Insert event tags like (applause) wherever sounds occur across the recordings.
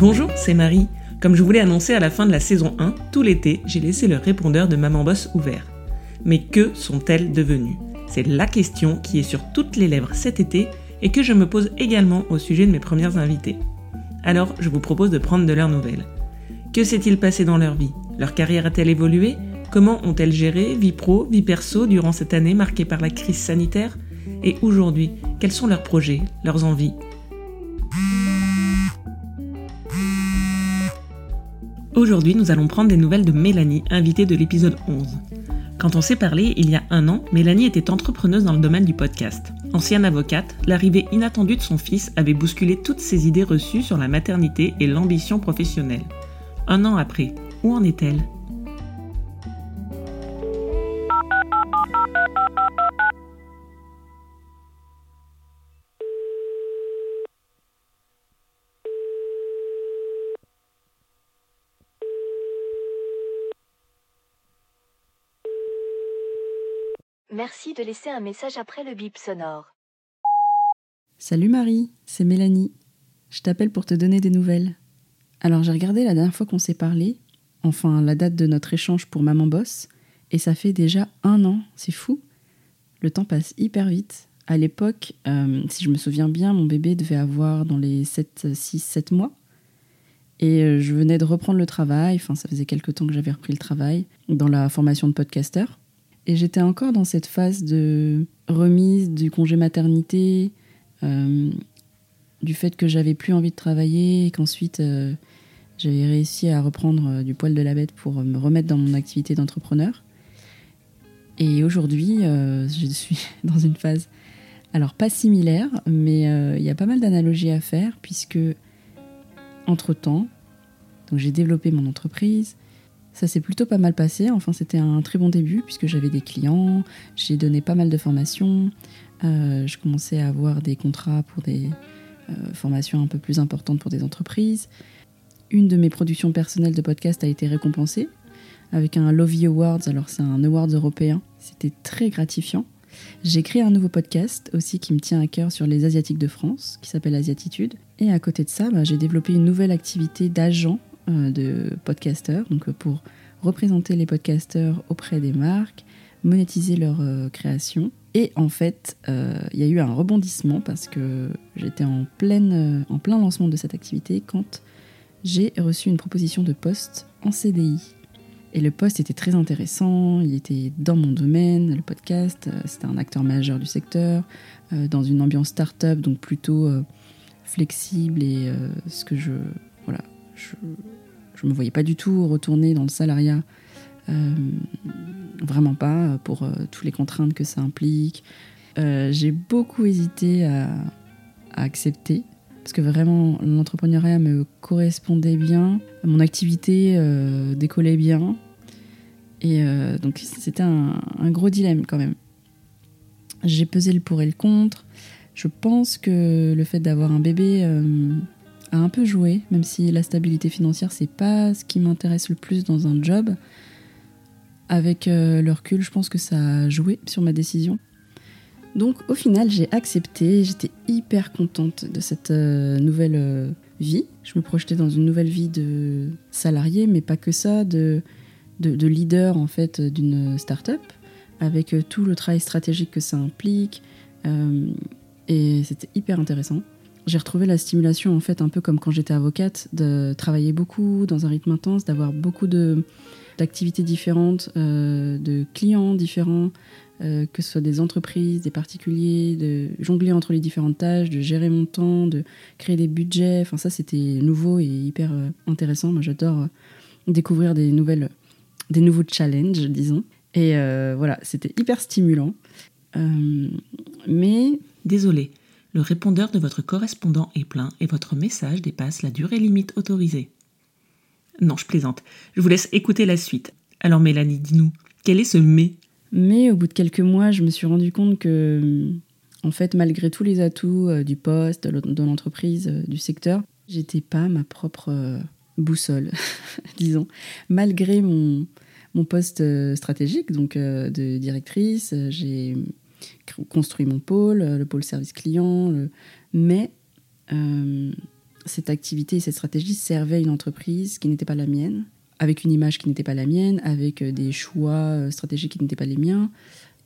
Bonjour, c'est Marie. Comme je voulais annoncer à la fin de la saison 1, tout l'été, j'ai laissé le répondeur de Maman Boss ouvert. Mais que sont-elles devenues? C'est la question qui est sur toutes les lèvres cet été et que je me pose également au sujet de mes premières invitées. Alors, je vous propose de prendre de leurs nouvelles. Que s'est-il passé dans leur vie? Leur carrière a-t-elle évolué? Comment ont-elles géré vie pro, vie perso durant cette année marquée par la crise sanitaire? Et aujourd'hui, quels sont leurs projets, leurs envies? Aujourd'hui, nous allons prendre des nouvelles de Mélanie, invitée de l'épisode 11. Quand on s'est parlé il y a un an, Mélanie était entrepreneuse dans le domaine du podcast. Ancienne avocate, l'arrivée inattendue de son fils avait bousculé toutes ses idées reçues sur la maternité et l'ambition professionnelle. Un an après, où en est-elle? Merci de laisser un message après le bip sonore. Salut Marie, c'est Mélanie. Je t'appelle pour te donner des nouvelles. Alors j'ai regardé la dernière fois qu'on s'est parlé, enfin la date de notre échange pour Maman Boss, et ça fait déjà un an, c'est fou. Le temps passe hyper vite. À l'époque, euh, si je me souviens bien, mon bébé devait avoir dans les 7, 6, 7 mois. Et euh, je venais de reprendre le travail, enfin ça faisait quelques temps que j'avais repris le travail, dans la formation de podcasteur. Et j'étais encore dans cette phase de remise du congé maternité, euh, du fait que j'avais plus envie de travailler et qu'ensuite euh, j'avais réussi à reprendre euh, du poil de la bête pour me remettre dans mon activité d'entrepreneur. Et aujourd'hui, je suis (laughs) dans une phase, alors pas similaire, mais il y a pas mal d'analogies à faire puisque entre-temps, j'ai développé mon entreprise, ça s'est plutôt pas mal passé. Enfin, c'était un très bon début puisque j'avais des clients, j'ai donné pas mal de formations, euh, je commençais à avoir des contrats pour des euh, formations un peu plus importantes pour des entreprises. Une de mes productions personnelles de podcast a été récompensée avec un Lovey Awards. Alors, c'est un award européen. C'était très gratifiant. J'ai créé un nouveau podcast aussi qui me tient à cœur sur les Asiatiques de France, qui s'appelle Asiatitude. Et à côté de ça, bah, j'ai développé une nouvelle activité d'agent de podcasteurs, donc euh, pour représenter les podcasteurs auprès des marques, monétiser leur euh, création. Et en fait, il y a eu un rebondissement parce que j'étais en, pleine, en plein lancement de cette activité quand j'ai reçu une proposition de poste en CDI. Et le poste était très intéressant, il était dans mon domaine, le podcast, c'était un acteur majeur du secteur, dans une ambiance start-up, donc plutôt flexible et ce que je, voilà, je ne me voyais pas du tout retourner dans le salariat. Euh, vraiment pas, pour euh, toutes les contraintes que ça implique. Euh, j'ai beaucoup hésité à, accepter, parce que vraiment l'entrepreneuriat me correspondait bien, mon activité décollait bien. Et donc c'était un, un, gros dilemme quand même. J'ai pesé le pour et le contre. Je pense que le fait d'avoir un bébé a un peu joué, même si la stabilité financière, c'est pas ce qui m'intéresse le plus dans un job. Avec euh, le recul, je pense que ça a joué sur ma décision. Donc au final, j'ai accepté, j'étais hyper contente de cette euh, nouvelle euh, vie. Je me projetais dans une nouvelle vie de salarié, mais pas que ça, de, de, leader en fait d'une start-up, avec tout le travail stratégique que ça implique. et c'était hyper intéressant. J'ai retrouvé la stimulation en fait un peu comme quand j'étais avocate, de travailler beaucoup dans un rythme intense, d'avoir beaucoup d'activités différentes, euh, de clients différents, euh, que ce soit des entreprises, des particuliers, de jongler entre les différentes tâches, de gérer mon temps, de créer des budgets. Enfin ça c'était nouveau et hyper euh, intéressant. Moi j'adore découvrir des nouvelles, des nouveaux challenges, disons. Et voilà, c'était hyper stimulant. mais désolé, le répondeur de votre correspondant est plein et votre message dépasse la durée limite autorisée. Non, je plaisante. Je vous laisse écouter la suite. Alors Mélanie, dis-nous, quel est ce mais? Mais au bout de quelques mois, je me suis rendu compte que, en fait, malgré tous les atouts euh, du poste, de l'entreprise, euh, du secteur, j'étais pas ma propre euh, boussole, (laughs) disons. Malgré mon, mon poste stratégique, donc de directrice, j'ai construit mon pôle, le pôle service client, mais euh, cette activité et cette stratégie servaient une entreprise qui n'était pas la mienne, avec une image qui n'était pas la mienne, avec des choix stratégiques qui n'étaient pas les miens.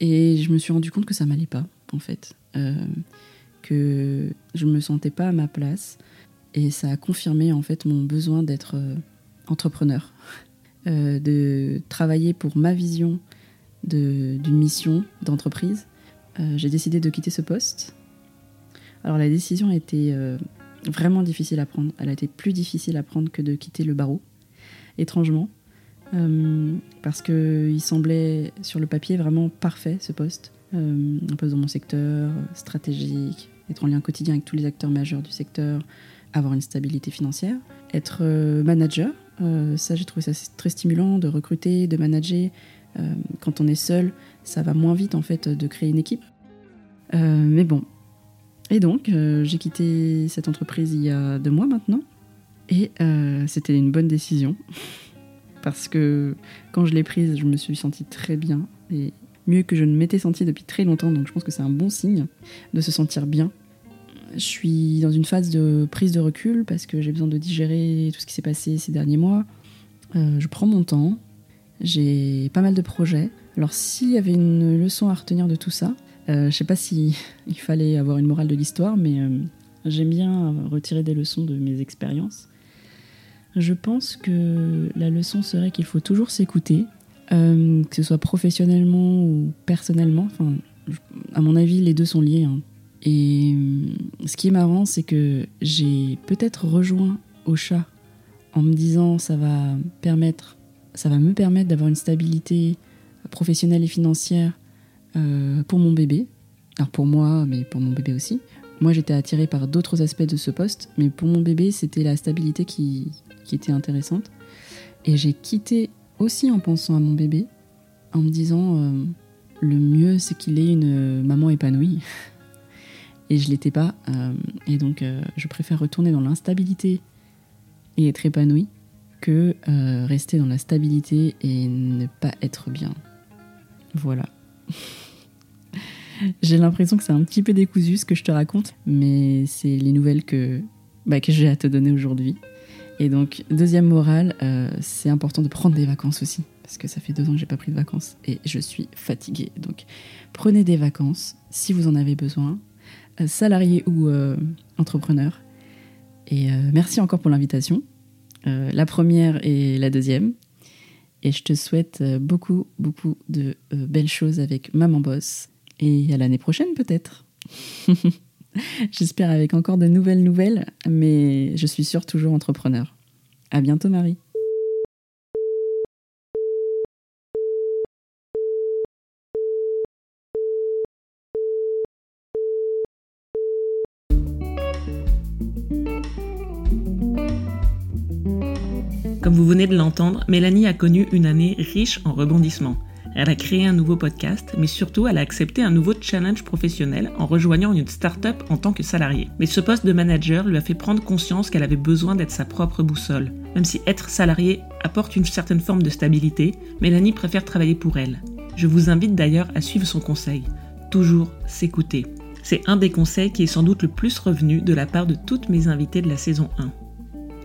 Et je me suis rendu compte que ça m'allait pas, en fait. que je me sentais pas à ma place. Et ça a confirmé, en fait, mon besoin d'être entrepreneur, de travailler pour ma vision d'une mission d'entreprise. J'ai décidé de quitter ce poste alors la décision a été euh, vraiment difficile à prendre. Elle a été plus difficile à prendre que de quitter le barreau, étrangement, euh, parce qu'il semblait sur le papier vraiment parfait ce poste. Euh, un poste dans mon secteur, stratégique, être en lien quotidien avec tous les acteurs majeurs du secteur, avoir une stabilité financière, être manager. ça, j'ai trouvé ça très stimulant de recruter, de manager. Quand on est seul, ça va moins vite en fait de créer une équipe. mais bon, et donc, euh, j'ai quitté cette entreprise il y a deux mois maintenant. Et euh, c'était une bonne décision. (laughs) Parce que quand je l'ai prise, je me suis sentie très bien. Et mieux que je ne m'étais sentie depuis très longtemps. Donc je pense que c'est un bon signe de se sentir bien. Je suis dans une phase de prise de recul parce que j'ai besoin de digérer tout ce qui s'est passé ces derniers mois. Euh, je prends mon temps. J'ai pas mal de projets. Alors s'il y avait une leçon à retenir de tout ça, euh, je sais pas si (laughs) il fallait avoir une morale de l'histoire, mais euh, j'aime bien retirer des leçons de mes expériences. Je pense que la leçon serait qu'il faut toujours s'écouter, euh, que ce soit professionnellement ou personnellement. Enfin, à mon avis, les deux sont liés. Hein. Et ce qui est marrant, c'est que j'ai peut-être rejoint au chat en me disant ça va permettre, ça va me permettre d'avoir une stabilité professionnelle et financière euh, pour mon bébé. Alors pour moi, mais pour mon bébé aussi. Moi, j'étais attirée par d'autres aspects de ce poste, mais pour mon bébé, c'était la stabilité qui, était intéressante. Et j'ai quitté aussi en pensant à mon bébé, en me disant euh, le mieux, c'est qu'il ait une maman épanouie. (laughs) et je l'étais pas. Euh, et donc, je préfère retourner dans l'instabilité et être épanouie que rester dans la stabilité et ne pas être bien. Voilà. (laughs) J'ai l'impression que c'est un petit peu décousu ce que je te raconte, mais c'est les nouvelles que, bah, j'ai à te donner aujourd'hui. Et donc, deuxième morale, euh, c'est important de prendre des vacances aussi, parce que ça fait deux ans que j'ai pas pris de vacances et je suis fatiguée. Donc, prenez des vacances si vous en avez besoin, euh, salarié ou euh, entrepreneur. Et merci encore pour l'invitation, la première et la deuxième. Et je te souhaite beaucoup, beaucoup de belles choses avec Maman Boss et à l'année prochaine peut-être. (laughs) J'espère avec encore de nouvelles nouvelles, mais je suis sûre toujours entrepreneur. À bientôt Marie. Comme vous venez de l'entendre, Mélanie a connu une année riche en rebondissements. Elle a créé un nouveau podcast, mais surtout elle a accepté un nouveau challenge professionnel en rejoignant une start-up en tant que salariée. Mais ce poste de manager lui a fait prendre conscience qu'elle avait besoin d'être sa propre boussole. Même si être salariée apporte une certaine forme de stabilité, Mélanie préfère travailler pour elle. Je vous invite d'ailleurs à suivre son conseil. Toujours s'écouter. C'est un des conseils qui est sans doute le plus revenu de la part de toutes mes invitées de la saison 1.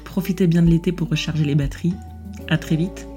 Profitez bien de l'été pour recharger les batteries. À très vite